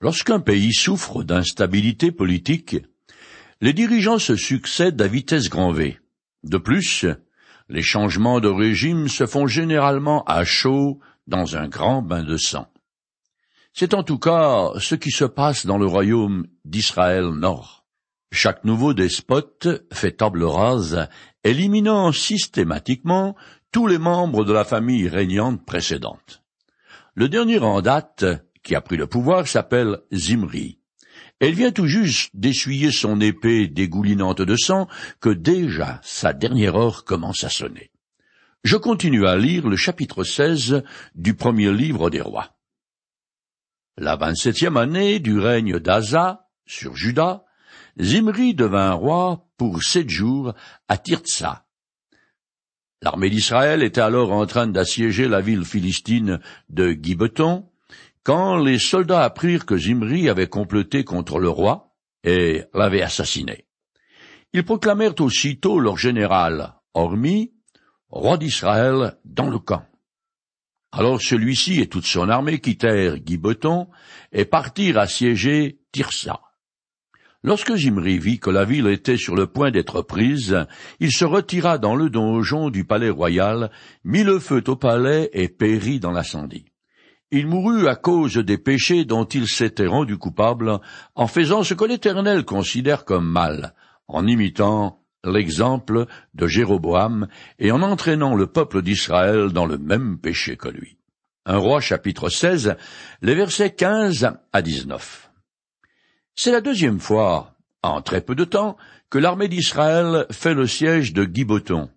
Lorsqu'un pays souffre d'instabilité politique, les dirigeants se succèdent à vitesse grand V. De plus, les changements de régime se font généralement à chaud dans un grand bain de sang. C'est en tout cas ce qui se passe dans le royaume d'Israël Nord. Chaque nouveau despote fait table rase, éliminant systématiquement tous les membres de la famille régnante précédente. Le dernier en date qui a pris le pouvoir s'appelle Zimri. Elle vient tout juste d'essuyer son épée dégoulinante de sang que déjà sa dernière heure commence à sonner. Je continue à lire le chapitre 16 du premier livre des rois. La vingt-septième année du règne d'Asa sur Juda, Zimri devint roi pour sept jours à Tirtsa. L'armée d'Israël était alors en train d'assiéger la ville philistine de Gibeton, quand les soldats apprirent que Zimri avait comploté contre le roi et l'avait assassiné. Ils proclamèrent aussitôt leur général, Hormis, roi d'Israël, dans le camp. Alors celui-ci et toute son armée quittèrent Gibeton et partirent assiéger Tirsa. Lorsque Zimri vit que la ville était sur le point d'être prise, il se retira dans le donjon du palais royal, mit le feu au palais et périt dans l'incendie. Il mourut à cause des péchés dont il s'était rendu coupable, en faisant ce que l'Éternel considère comme mal, en imitant l'exemple de Jéroboam et en entraînant le peuple d'Israël dans le même péché que lui. Un roi chapitre 16, les versets 15 à 19. C'est la deuxième fois, en très peu de temps, que l'armée d'Israël fait le siège de Giboton.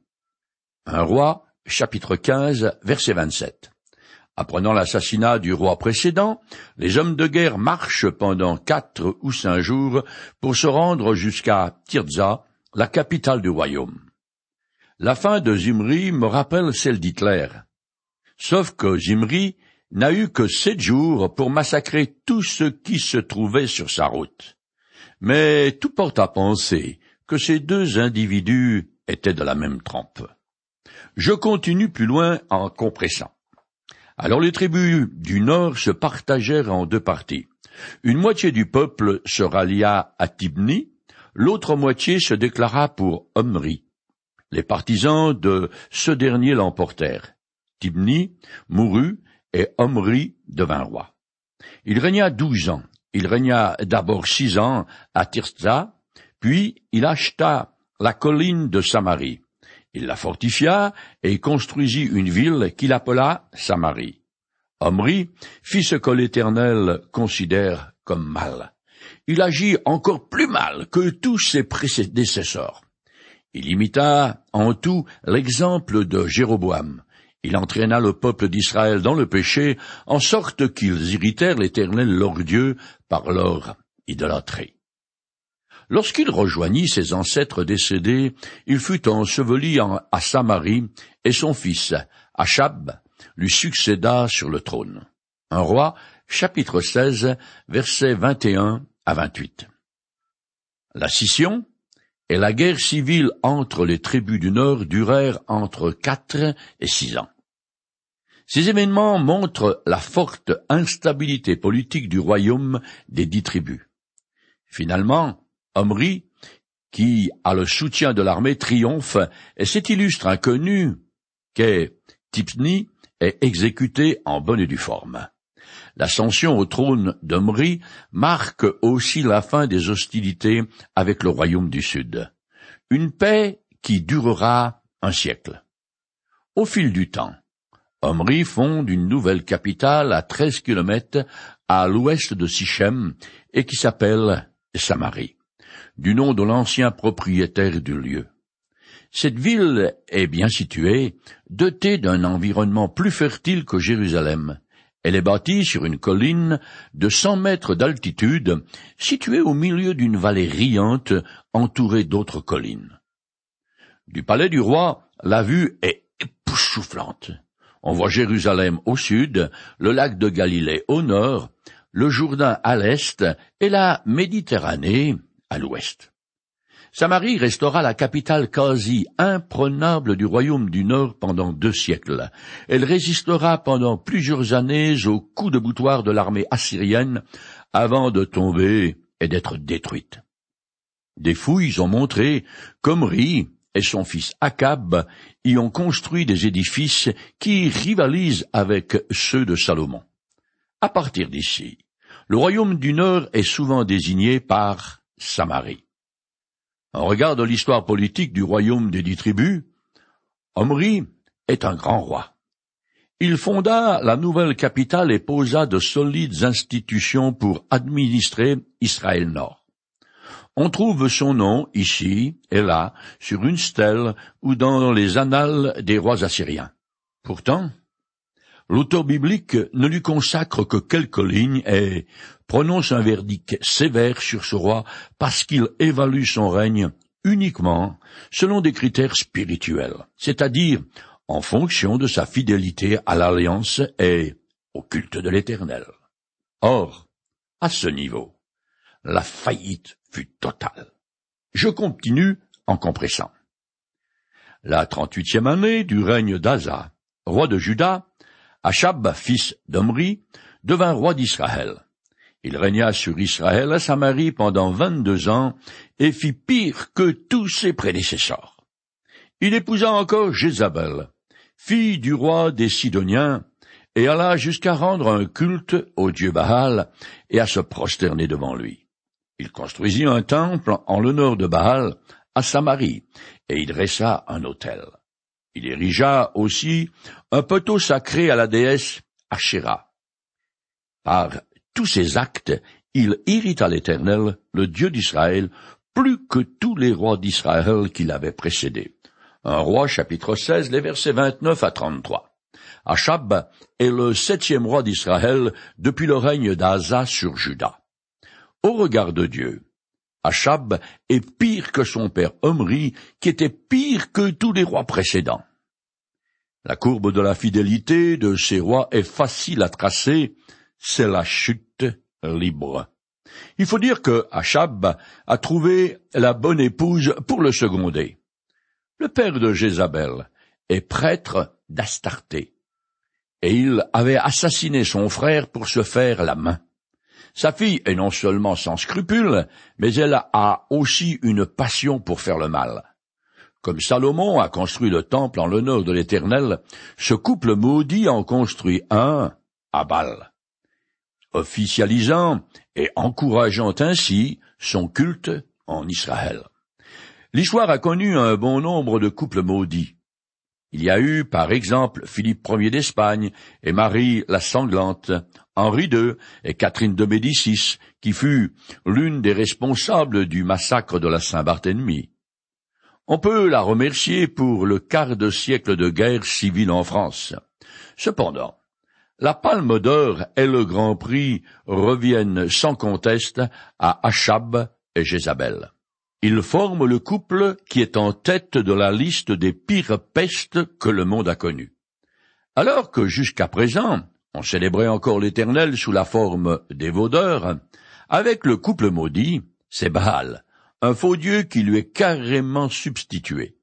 Un roi chapitre 15, verset 27. Apprenant l'assassinat du roi précédent, les hommes de guerre marchent pendant quatre ou cinq jours pour se rendre jusqu'à Tirza, la capitale du royaume. La fin de Zimri me rappelle celle d'Hitler. Sauf que Zimri n'a eu que sept jours pour massacrer tout ce qui se trouvait sur sa route. Mais tout porte à penser que ces deux individus étaient de la même trempe. Je continue plus loin en compressant. Alors les tribus du nord se partagèrent en deux parties. Une moitié du peuple se rallia à Tibni, l'autre moitié se déclara pour Omri. Les partisans de ce dernier l'emportèrent. Tibni mourut et Omri devint roi. Il régna douze ans. Il régna d'abord six ans à Tirza, puis il acheta la colline de Samarie. Il la fortifia et construisit une ville qu'il appela Samarie. Omri fit ce que l'Éternel considère comme mal. Il agit encore plus mal que tous ses prédécesseurs. Il imita en tout l'exemple de Jéroboam. Il entraîna le peuple d'Israël dans le péché, en sorte qu'ils irritèrent l'Éternel leur Dieu par leur idolâtrie. Lorsqu'il rejoignit ses ancêtres décédés, il fut enseveli à Samarie, et son fils, Achab, lui succéda sur le trône. Un roi, chapitre 16, versets 21 à 28. La scission et la guerre civile entre les tribus du Nord durèrent entre quatre et six ans. Ces événements montrent la forte instabilité politique du royaume des dix tribus. Finalement, Omri, qui a le soutien de l'armée, triomphe, et cet illustre inconnu qu'est Tipni est exécuté en bonne et due forme. L'ascension au trône d'Omri marque aussi la fin des hostilités avec le royaume du Sud. Une paix qui durera un siècle. Au fil du temps, Omri fonde une nouvelle capitale à treize kilomètres à l'ouest de Sichem et qui s'appelle Samarie du nom de l'ancien propriétaire du lieu. Cette ville est bien située, dotée d'un environnement plus fertile que Jérusalem. Elle est bâtie sur une colline de cent mètres d'altitude, située au milieu d'une vallée riante entourée d'autres collines. Du palais du roi, la vue est époustouflante. On voit Jérusalem au sud, le lac de Galilée au nord, le Jourdain à l'est et la Méditerranée à l'ouest. Samarie restera la capitale quasi imprenable du royaume du Nord pendant deux siècles. Elle résistera pendant plusieurs années aux coups de boutoir de l'armée assyrienne avant de tomber et d'être détruite. Des fouilles ont montré qu'Omri et son fils Akab y ont construit des édifices qui rivalisent avec ceux de Salomon. À partir d'ici, le royaume du Nord est souvent désigné par Samarie. En regard de l'histoire politique du royaume des dix tribus, Omri est un grand roi. Il fonda la nouvelle capitale et posa de solides institutions pour administrer Israël Nord. On trouve son nom ici et là sur une stèle ou dans les annales des rois assyriens. Pourtant, l'auteur biblique ne lui consacre que quelques lignes et prononce un verdict sévère sur ce roi parce qu'il évalue son règne uniquement selon des critères spirituels, c'est-à-dire en fonction de sa fidélité à l'alliance et au culte de l'Éternel. Or, à ce niveau, la faillite fut totale. Je continue en compressant. La trente-huitième année du règne d'Asa, roi de Juda, Achab, fils d'Omri, devint roi d'Israël. Il régna sur Israël à Samarie pendant vingt-deux ans et fit pire que tous ses prédécesseurs. Il épousa encore Jézabel, fille du roi des Sidoniens, et alla jusqu'à rendre un culte au dieu Baal et à se prosterner devant lui. Il construisit un temple en l'honneur de Baal à Samarie, et y dressa un autel. Il érigea aussi un poteau sacré à la déesse Asherah. Par tous ces actes, il irrita l'Éternel, le Dieu d'Israël, plus que tous les rois d'Israël qui l'avaient précédé. Un roi, chapitre 16, les versets 29 à 33. Achab est le septième roi d'Israël depuis le règne d'Asa sur Juda. Au regard de Dieu, Achab est pire que son père Omri, qui était pire que tous les rois précédents. La courbe de la fidélité de ces rois est facile à tracer, c'est la chute libre. Il faut dire que Achab a trouvé la bonne épouse pour le seconder. Le père de Jézabel est prêtre d'Astarté, et il avait assassiné son frère pour se faire la main. Sa fille est non seulement sans scrupules, mais elle a aussi une passion pour faire le mal. Comme Salomon a construit le temple en l'honneur de l'Éternel, ce couple maudit en construit un à Baal, officialisant et encourageant ainsi son culte en Israël. L'histoire a connu un bon nombre de couples maudits. Il y a eu, par exemple, Philippe Ier d'Espagne et Marie la Sanglante, Henri II et Catherine de Médicis, qui fut l'une des responsables du massacre de la Saint-Barthélemy. On peut la remercier pour le quart de siècle de guerre civile en France. Cependant, la Palme d'Or et le Grand Prix reviennent sans conteste à Achab et Jézabel. Ils forment le couple qui est en tête de la liste des pires pestes que le monde a connues. Alors que jusqu'à présent, on célébrait encore l'Éternel sous la forme des vaudeurs, avec le couple maudit, c'est Baal, un faux dieu qui lui est carrément substitué.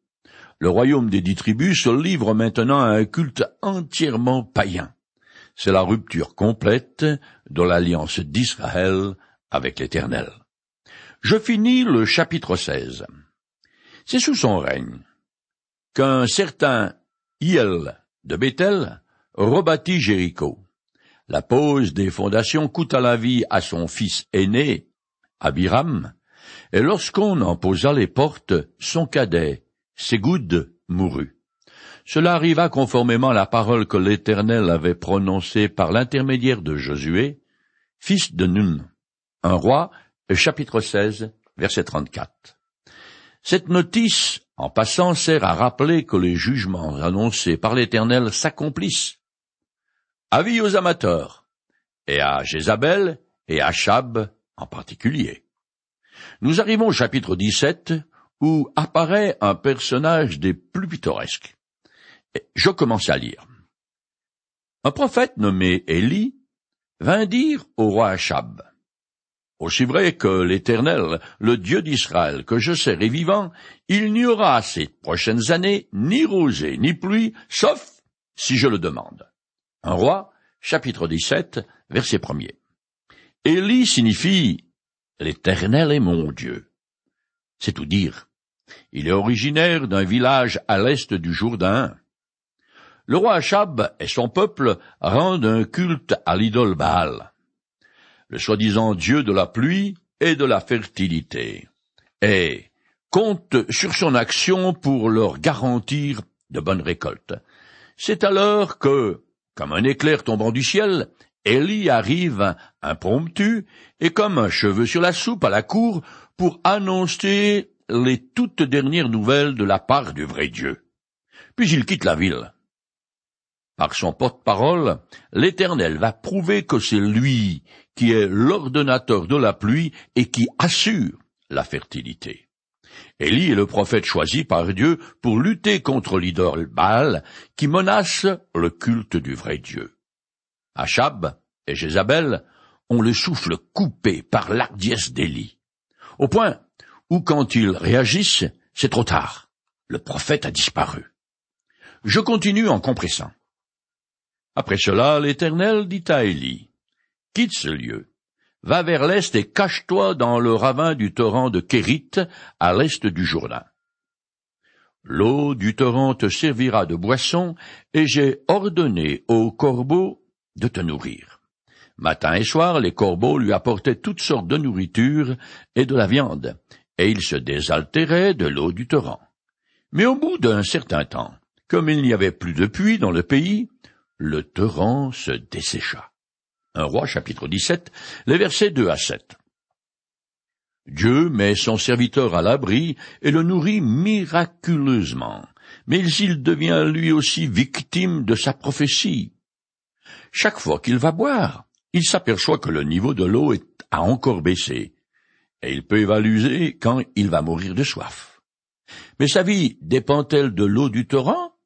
Le royaume des dix tribus se livre maintenant à un culte entièrement païen. C'est la rupture complète de l'alliance d'Israël avec l'Éternel. Je finis le chapitre 16. C'est sous son règne qu'un certain Hiel de Bethel rebâtit Jéricho. La pose des fondations coûta la vie à son fils aîné, Abiram, et lorsqu'on en posa les portes, son cadet, Ségoud, mourut. Cela arriva conformément à la parole que l'Éternel avait prononcée par l'intermédiaire de Josué, fils de Nun, un roi, chapitre 16, verset 34. Cette notice, en passant, sert à rappeler que les jugements annoncés par l'Éternel s'accomplissent. Avis aux amateurs, et à Jézabel et à Chab en particulier. Nous arrivons au chapitre 17 où apparaît un personnage des plus pittoresques. Je commence à lire. Un prophète nommé Élie vint dire au roi Achab, Aussi vrai que l'Éternel, le Dieu d'Israël, que je est vivant, il n'y aura ces prochaines années ni rosée ni pluie, sauf si je le demande. Un roi, chapitre 17, verset premier. Élie signifie L'Éternel est mon Dieu. C'est tout dire. Il est originaire d'un village à l'est du Jourdain. Le roi Achab et son peuple rendent un culte à l'idole Baal, le soi-disant dieu de la pluie et de la fertilité, et compte sur son action pour leur garantir de bonnes récoltes. C'est alors que, comme un éclair tombant du ciel, Élie arrive impromptu et comme un cheveu sur la soupe à la cour pour annoncer les toutes dernières nouvelles de la part du vrai Dieu. Puis il quitte la ville. Par son porte-parole, l'Éternel va prouver que c'est lui qui est l'ordonnateur de la pluie et qui assure la fertilité. Élie est le prophète choisi par Dieu pour lutter contre l'idole Baal qui menace le culte du vrai Dieu. Achab et Jézabel ont le souffle coupé par l'ardiesse d'Élie, au point où quand ils réagissent, c'est trop tard. Le prophète a disparu. Je continue en compressant. Après cela, l'Éternel dit à Élie, Quitte ce lieu, va vers l'est et cache-toi dans le ravin du torrent de Kérit, à l'est du Jourdain. L'eau du torrent te servira de boisson, et j'ai ordonné aux corbeaux de te nourrir. Matin et soir, les corbeaux lui apportaient toutes sortes de nourriture et de la viande, et il se désaltérait de l'eau du torrent. Mais au bout d'un certain temps, comme il n'y avait plus de puits dans le pays, le torrent se dessécha. Un roi chapitre 17, les versets 2 à 7. Dieu met son serviteur à l'abri et le nourrit miraculeusement, mais il devient lui aussi victime de sa prophétie. Chaque fois qu'il va boire, il s'aperçoit que le niveau de l'eau a encore baissé, et il peut évaluer quand il va mourir de soif. Mais sa vie dépend-elle de l'eau du torrent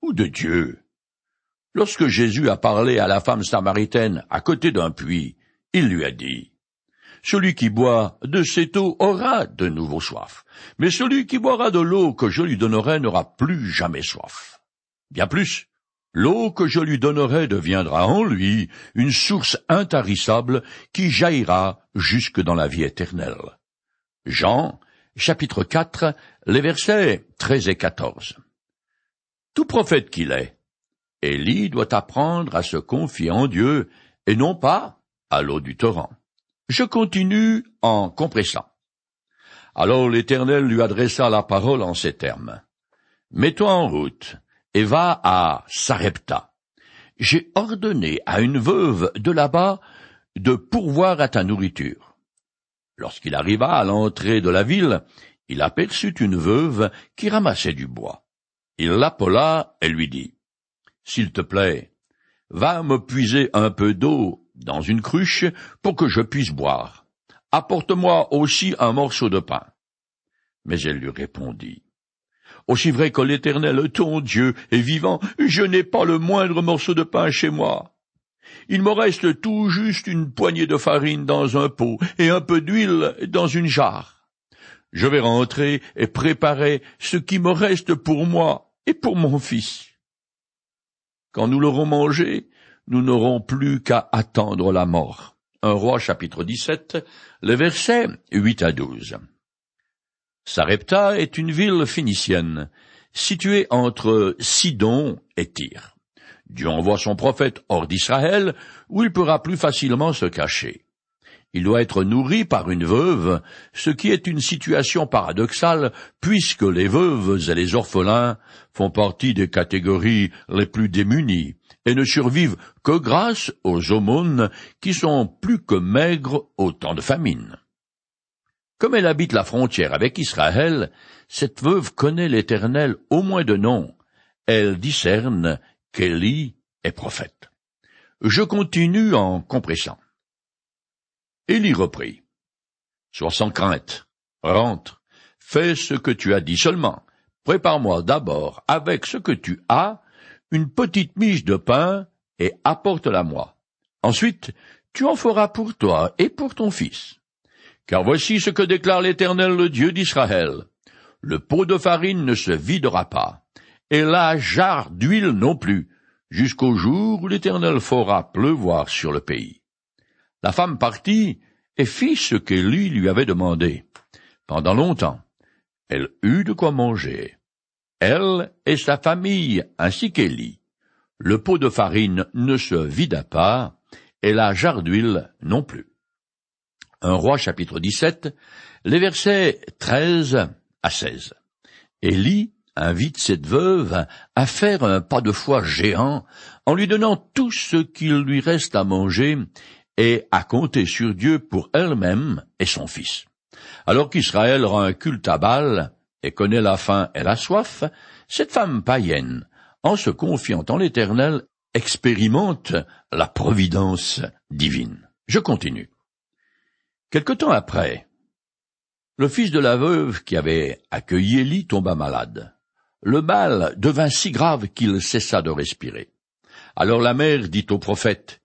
ou de Dieu? Lorsque Jésus a parlé à la femme samaritaine à côté d'un puits, il lui a dit Celui qui boit de cette eau aura de nouveau soif, mais celui qui boira de l'eau que je lui donnerai n'aura plus jamais soif. Bien plus, L'eau que je lui donnerai deviendra en lui une source intarissable qui jaillira jusque dans la vie éternelle. Jean, chapitre 4, les versets 13 et 14. Tout prophète qu'il est, Élie doit apprendre à se confier en Dieu et non pas à l'eau du torrent. Je continue en compressant. Alors l'Éternel lui adressa la parole en ces termes. Mets-toi en route, et va à Sarepta. J'ai ordonné à une veuve de là-bas de pourvoir à ta nourriture. Lorsqu'il arriva à l'entrée de la ville, il aperçut une veuve qui ramassait du bois. Il l'appela et lui dit, S'il te plaît, va me puiser un peu d'eau dans une cruche pour que je puisse boire. Apporte-moi aussi un morceau de pain. Mais elle lui répondit, aussi vrai que l'Éternel, ton Dieu, est vivant, je n'ai pas le moindre morceau de pain chez moi. Il me reste tout juste une poignée de farine dans un pot et un peu d'huile dans une jarre. Je vais rentrer et préparer ce qui me reste pour moi et pour mon fils. Quand nous l'aurons mangé, nous n'aurons plus qu'à attendre la mort. Un roi chapitre 17, le verset 8 à 12. Sarepta est une ville phénicienne, située entre Sidon et Tyr. Dieu envoie son prophète hors d'Israël, où il pourra plus facilement se cacher. Il doit être nourri par une veuve, ce qui est une situation paradoxale, puisque les veuves et les orphelins font partie des catégories les plus démunies, et ne survivent que grâce aux aumônes qui sont plus que maigres au temps de famine. Comme elle habite la frontière avec Israël, cette veuve connaît l'Éternel au moins de nom. Elle discerne qu'Élie est prophète. Je continue en compressant. Élie reprit. Sois sans crainte, rentre, fais ce que tu as dit seulement. Prépare-moi d'abord, avec ce que tu as, une petite miche de pain, et apporte-la moi. Ensuite, tu en feras pour toi et pour ton fils. Car voici ce que déclare l'Éternel, le Dieu d'Israël. Le pot de farine ne se videra pas, et la jarre d'huile non plus, jusqu'au jour où l'Éternel fera pleuvoir sur le pays. La femme partit et fit ce qu'Élie lui avait demandé. Pendant longtemps, elle eut de quoi manger. Elle et sa famille, ainsi qu'Élie. Le pot de farine ne se vida pas, et la jarre d'huile non plus. Un roi chapitre 17, les versets 13 à 16. Élie invite cette veuve à faire un pas de foi géant en lui donnant tout ce qu'il lui reste à manger et à compter sur Dieu pour elle-même et son fils. Alors qu'Israël rend un culte à Baal et connaît la faim et la soif, cette femme païenne, en se confiant en l'Éternel, expérimente la providence divine. Je continue. Quelque temps après, le fils de la veuve qui avait accueilli Élie tomba malade. Le mal devint si grave qu'il cessa de respirer. Alors la mère dit au prophète,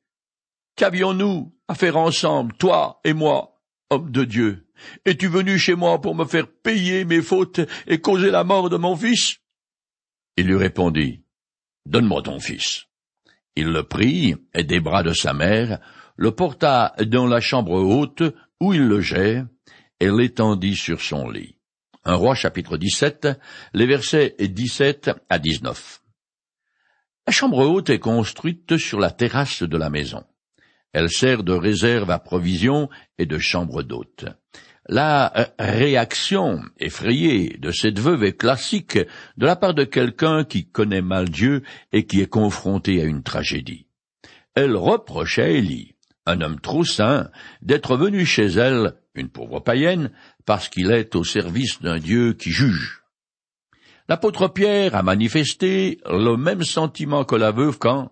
Qu'avions-nous à faire ensemble, toi et moi, homme de Dieu? Es-tu venu chez moi pour me faire payer mes fautes et causer la mort de mon fils? Il lui répondit, Donne-moi ton fils. Il le prit, et des bras de sa mère, le porta dans la chambre haute où il logeait, et l'étendit sur son lit. Un roi chapitre 17, les versets 17 à 19. La chambre haute est construite sur la terrasse de la maison. Elle sert de réserve à provisions et de chambre d'hôte. La réaction effrayée de cette veuve est classique de la part de quelqu'un qui connaît mal Dieu et qui est confronté à une tragédie. Elle reproche à Élie, un homme trop saint, d'être venu chez elle, une pauvre païenne, parce qu'il est au service d'un Dieu qui juge. L'apôtre Pierre a manifesté le même sentiment que la veuve quand,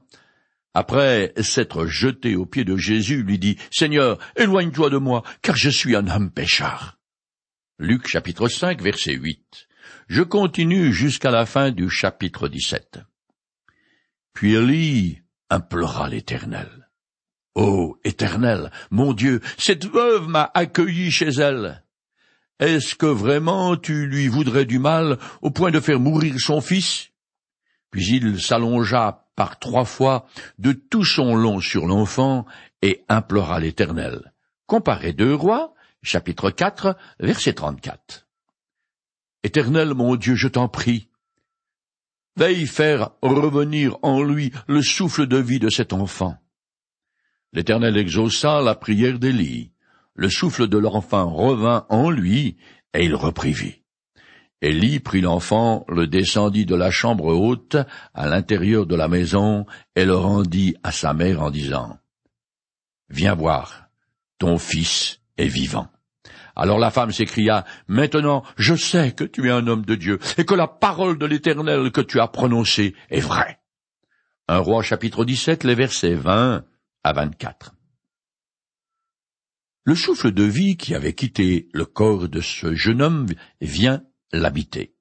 après s'être jeté aux pieds de Jésus, lui dit, Seigneur, éloigne-toi de moi, car je suis un homme péchard. Luc chapitre 5 verset 8. Je continue jusqu'à la fin du chapitre 17. Puis Élie implora l'Éternel. Ô Éternel, mon Dieu, cette veuve m'a accueilli chez elle. Est-ce que vraiment tu lui voudrais du mal au point de faire mourir son fils? Puis il s'allongea par trois fois de tout son long sur l'enfant et implora l'Éternel. Comparez deux rois, chapitre 4, verset 34. Éternel mon Dieu, je t'en prie, veille faire revenir en lui le souffle de vie de cet enfant. L'Éternel exauça la prière d'Élie. Le souffle de l'enfant revint en lui, et il reprit vie. Élie prit l'enfant, le descendit de la chambre haute à l'intérieur de la maison et le rendit à sa mère en disant Viens voir, ton fils est vivant. Alors la femme s'écria Maintenant je sais que tu es un homme de Dieu et que la parole de l'Éternel que tu as prononcée est vraie. Un roi chapitre 17, les versets 20 à 24. Le souffle de vie qui avait quitté le corps de ce jeune homme vient l'habiter.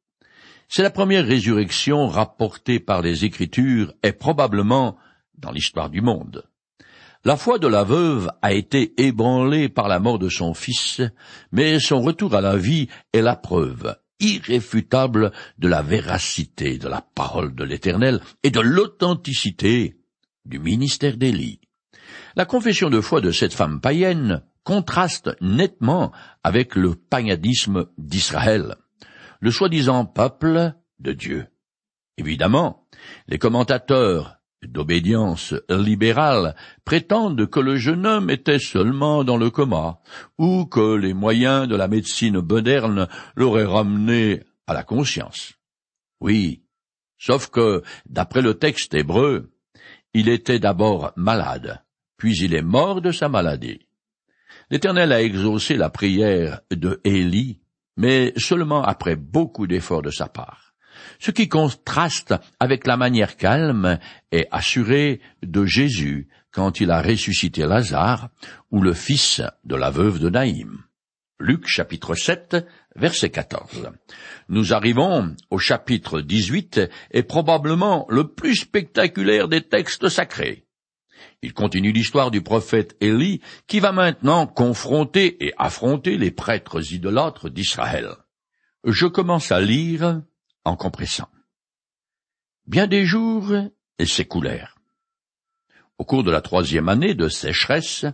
C'est la première résurrection rapportée par les Écritures et probablement dans l'histoire du monde. La foi de la veuve a été ébranlée par la mort de son fils, mais son retour à la vie est la preuve irréfutable de la véracité de la parole de l'Éternel et de l'authenticité du ministère d'Élie. La confession de foi de cette femme païenne contraste nettement avec le paganisme d'Israël le soi-disant peuple de Dieu. Évidemment, les commentateurs d'obédience libérale prétendent que le jeune homme était seulement dans le coma, ou que les moyens de la médecine moderne l'auraient ramené à la conscience. Oui, sauf que, d'après le texte hébreu, il était d'abord malade, puis il est mort de sa maladie. L'Éternel a exaucé la prière de Élie mais seulement après beaucoup d'efforts de sa part, ce qui contraste avec la manière calme et assurée de Jésus quand il a ressuscité Lazare ou le fils de la veuve de Naïm. Luc chapitre 7 verset 14. Nous arrivons au chapitre 18 et probablement le plus spectaculaire des textes sacrés. Il continue l'histoire du prophète Élie, qui va maintenant confronter et affronter les prêtres idolâtres d'Israël. Je commence à lire en compressant. Bien des jours s'écoulèrent. Au cours de la troisième année de sécheresse,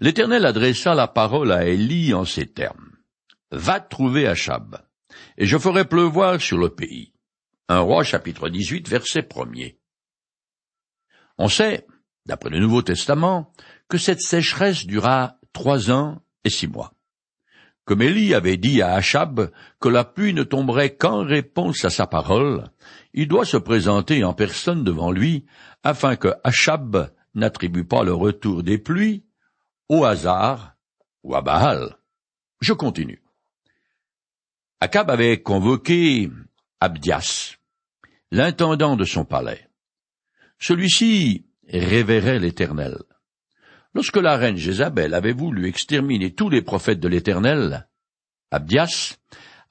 L'Éternel adressa la parole à Élie en ces termes. Va trouver Achab, et je ferai pleuvoir sur le pays. Un roi chapitre 18 verset 1 On sait, d'après le Nouveau Testament, que cette sécheresse dura trois ans et six mois. Comme Élie avait dit à Achab que la pluie ne tomberait qu'en réponse à sa parole, il doit se présenter en personne devant lui afin que Achab n'attribue pas le retour des pluies au hasard ou à Baal. Je continue. Achab avait convoqué Abdias, l'intendant de son palais. Celui-ci révérait l'Éternel. Lorsque la reine Jézabel avait voulu exterminer tous les prophètes de l'Éternel, Abdias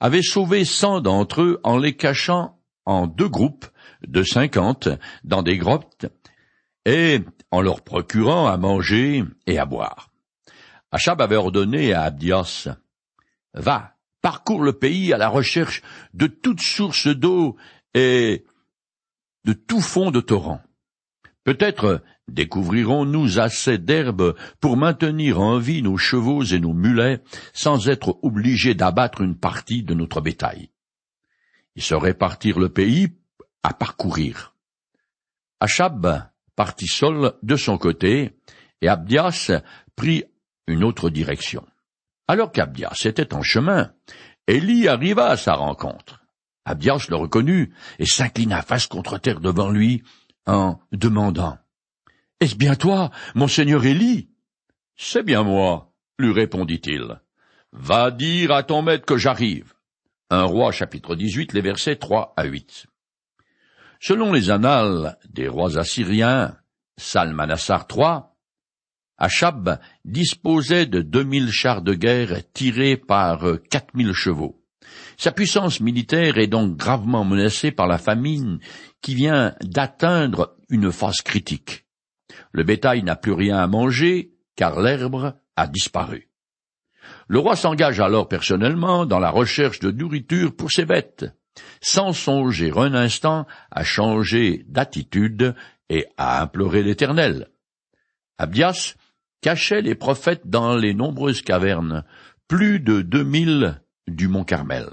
avait sauvé cent d'entre eux en les cachant en deux groupes de cinquante dans des grottes et en leur procurant à manger et à boire. Achab avait ordonné à Abdias Va, parcours le pays à la recherche de toute source d'eau et de tout fond de torrent. Peut-être découvrirons-nous assez d'herbe pour maintenir en vie nos chevaux et nos mulets sans être obligés d'abattre une partie de notre bétail. Ils se répartirent le pays à parcourir. Achab partit seul de son côté, et Abdias prit une autre direction. Alors qu'Abdias était en chemin, Élie arriva à sa rencontre. Abdias le reconnut et s'inclina face contre terre devant lui en demandant Est-ce bien toi, monseigneur Élie? C'est bien moi, lui répondit-il. Va dire à ton maître que j'arrive. Un roi chapitre 18, les versets 3 à 8. Selon les annales des rois assyriens, Salmanassar III, Achab disposait de deux mille chars de guerre tirés par quatre mille chevaux. Sa puissance militaire est donc gravement menacée par la famine qui vient d'atteindre une phase critique. Le bétail n'a plus rien à manger, car l'herbe a disparu. Le roi s'engage alors personnellement dans la recherche de nourriture pour ses bêtes, sans songer un instant à changer d'attitude et à implorer l'Éternel. Abdias cachait les prophètes dans les nombreuses cavernes, plus de deux mille du mont Carmel.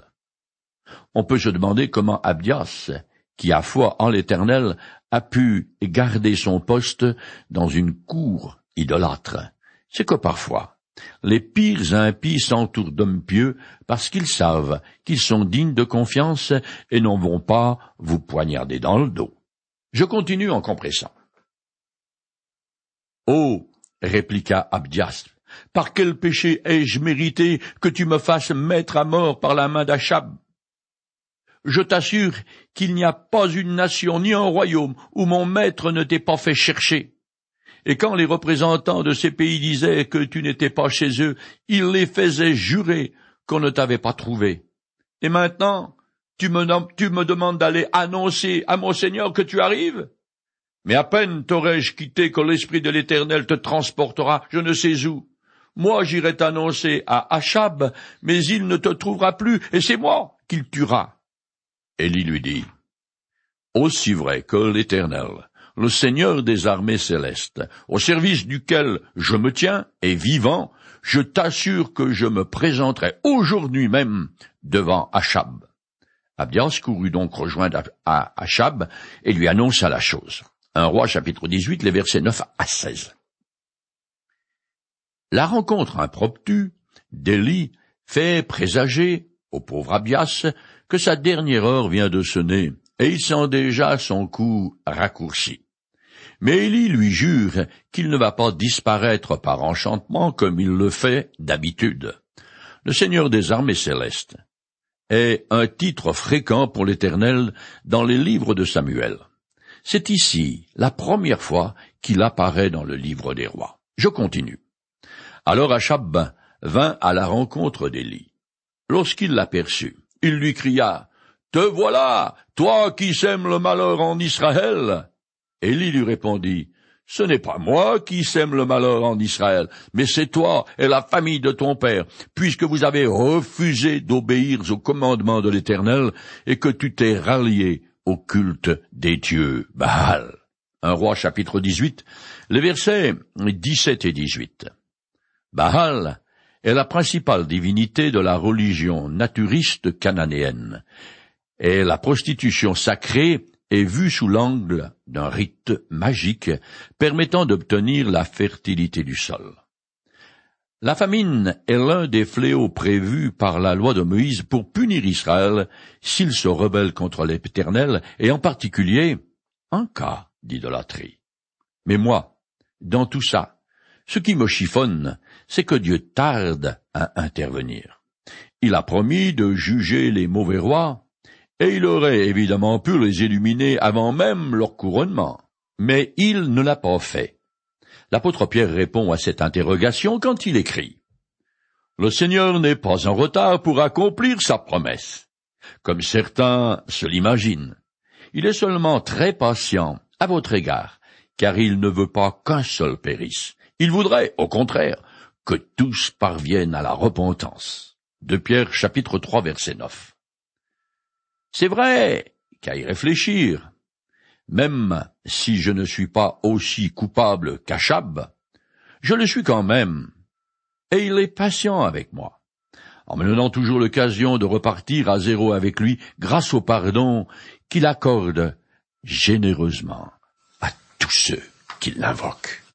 On peut se demander comment Abdias, qui a foi en l'Éternel, a pu garder son poste dans une cour idolâtre. C'est que parfois, les pires impies s'entourent d'hommes pieux parce qu'ils savent qu'ils sont dignes de confiance et n'en vont pas vous poignarder dans le dos. Je continue en compressant. Oh, répliqua Abdias, par quel péché ai-je mérité que tu me fasses mettre à mort par la main d'Achab? Je t'assure qu'il n'y a pas une nation ni un royaume où mon maître ne t'ait pas fait chercher. Et quand les représentants de ces pays disaient que tu n'étais pas chez eux, ils les faisaient jurer qu'on ne t'avait pas trouvé. Et maintenant, tu me, demandes d'aller annoncer à mon Seigneur que tu arrives? Mais à peine t'aurais-je quitté que l'Esprit de l'Éternel te transportera je ne sais où. Moi j'irai t'annoncer à Achab, mais il ne te trouvera plus, et c'est moi qu'il tuera. Élie lui dit, Aussi vrai que l'Éternel, le Seigneur des armées célestes, au service duquel je me tiens, est vivant, je t'assure que je me présenterai aujourd'hui même devant Achab. Abdias courut donc rejoindre Achab et lui annonça la chose. Un roi chapitre 18, les versets 9 à 16. La rencontre impromptue d'Élie fait présager au pauvre Abias que sa dernière heure vient de sonner, et il sent déjà son coup raccourci. Mais Élie lui jure qu'il ne va pas disparaître par enchantement comme il le fait d'habitude. Le Seigneur des armées célestes est un titre fréquent pour l'Éternel dans les livres de Samuel. C'est ici la première fois qu'il apparaît dans le livre des rois. Je continue. Alors Achab vint à la rencontre d'Élie. Lorsqu'il l'aperçut, il lui cria, Te voilà, toi qui sèmes le malheur en Israël. Élie lui répondit, Ce n'est pas moi qui sème le malheur en Israël, mais c'est toi et la famille de ton père, puisque vous avez refusé d'obéir aux commandements de l'Éternel et que tu t'es rallié au culte des dieux Baal. Un roi chapitre 18, les versets 17 et 18. Baal est la principale divinité de la religion naturiste cananéenne, et la prostitution sacrée est vue sous l'angle d'un rite magique permettant d'obtenir la fertilité du sol. La famine est l'un des fléaux prévus par la loi de Moïse pour punir Israël s'il se rebelle contre l'Éternel, et en particulier en cas d'idolâtrie. Mais moi, dans tout ça, ce qui me chiffonne, c'est que Dieu tarde à intervenir. Il a promis de juger les mauvais rois, et il aurait évidemment pu les éliminer avant même leur couronnement. Mais il ne l'a pas fait. L'apôtre Pierre répond à cette interrogation quand il écrit Le Seigneur n'est pas en retard pour accomplir sa promesse, comme certains se l'imaginent. Il est seulement très patient à votre égard, car il ne veut pas qu'un seul périsse. Il voudrait, au contraire, que tous parviennent à la repentance. De Pierre chapitre 3 verset 9. C'est vrai qu'à y réfléchir, même si je ne suis pas aussi coupable qu'Achab, je le suis quand même, et il est patient avec moi, en me donnant toujours l'occasion de repartir à zéro avec lui grâce au pardon qu'il accorde généreusement à tous ceux qui l'invoquent.